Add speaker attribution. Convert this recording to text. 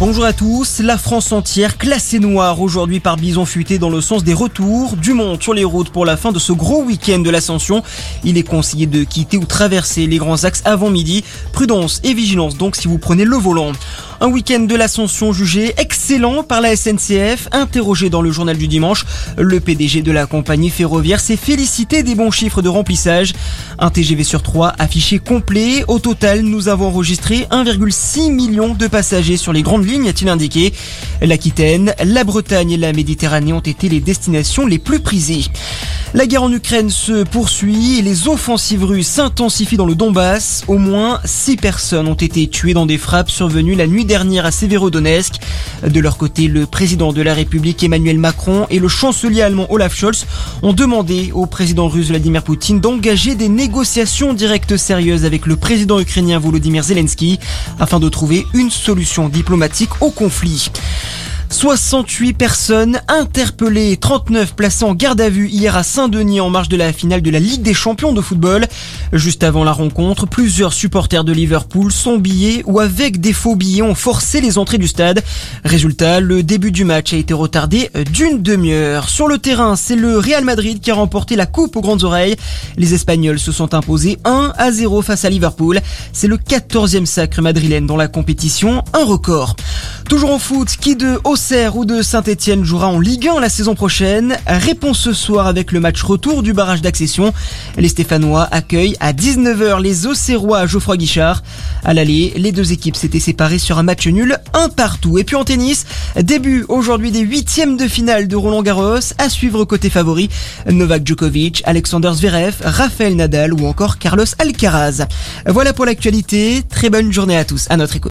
Speaker 1: Bonjour à tous. La France entière classée noire aujourd'hui par Bison Futé dans le sens des retours du monde sur les routes pour la fin de ce gros week-end de l'ascension. Il est conseillé de quitter ou traverser les grands axes avant midi. Prudence et vigilance donc si vous prenez le volant. Un week-end de l'ascension jugé excellent par la SNCF. Interrogé dans le journal du dimanche, le PDG de la compagnie ferroviaire s'est félicité des bons chiffres de remplissage. Un TGV sur 3 affiché complet. Au total, nous avons enregistré 1,6 million de passagers sur les grandes lignes, a-t-il indiqué. L'Aquitaine, la Bretagne et la Méditerranée ont été les destinations les plus prisées. La guerre en Ukraine se poursuit et les offensives russes s'intensifient dans le Donbass. Au moins 6 personnes ont été tuées dans des frappes survenues la nuit dernière à Severodonetsk. De leur côté, le président de la République Emmanuel Macron et le chancelier allemand Olaf Scholz ont demandé au président russe Vladimir Poutine d'engager des négociations directes sérieuses avec le président ukrainien Volodymyr Zelensky afin de trouver une solution diplomatique au conflit. 68 personnes interpellées, 39 placées en garde à vue hier à Saint-Denis en marge de la finale de la Ligue des champions de football. Juste avant la rencontre, plusieurs supporters de Liverpool, sans billets ou avec des faux billets, ont forcé les entrées du stade. Résultat, le début du match a été retardé d'une demi-heure. Sur le terrain, c'est le Real Madrid qui a remporté la coupe aux grandes oreilles. Les Espagnols se sont imposés 1 à 0 face à Liverpool. C'est le 14e sacre madrilène dans la compétition, un record. Toujours en foot, qui de Auxerre ou de Saint-Etienne jouera en Ligue 1 la saison prochaine? Réponse ce soir avec le match retour du barrage d'accession. Les Stéphanois accueillent à 19h les Auxerrois Geoffroy Guichard. À l'aller, les deux équipes s'étaient séparées sur un match nul, un partout. Et puis en tennis, début aujourd'hui des huitièmes de finale de Roland Garros, à suivre côté favori, Novak Djokovic, Alexander Zverev, Rafael Nadal ou encore Carlos Alcaraz. Voilà pour l'actualité, très bonne journée à tous, à notre écoute.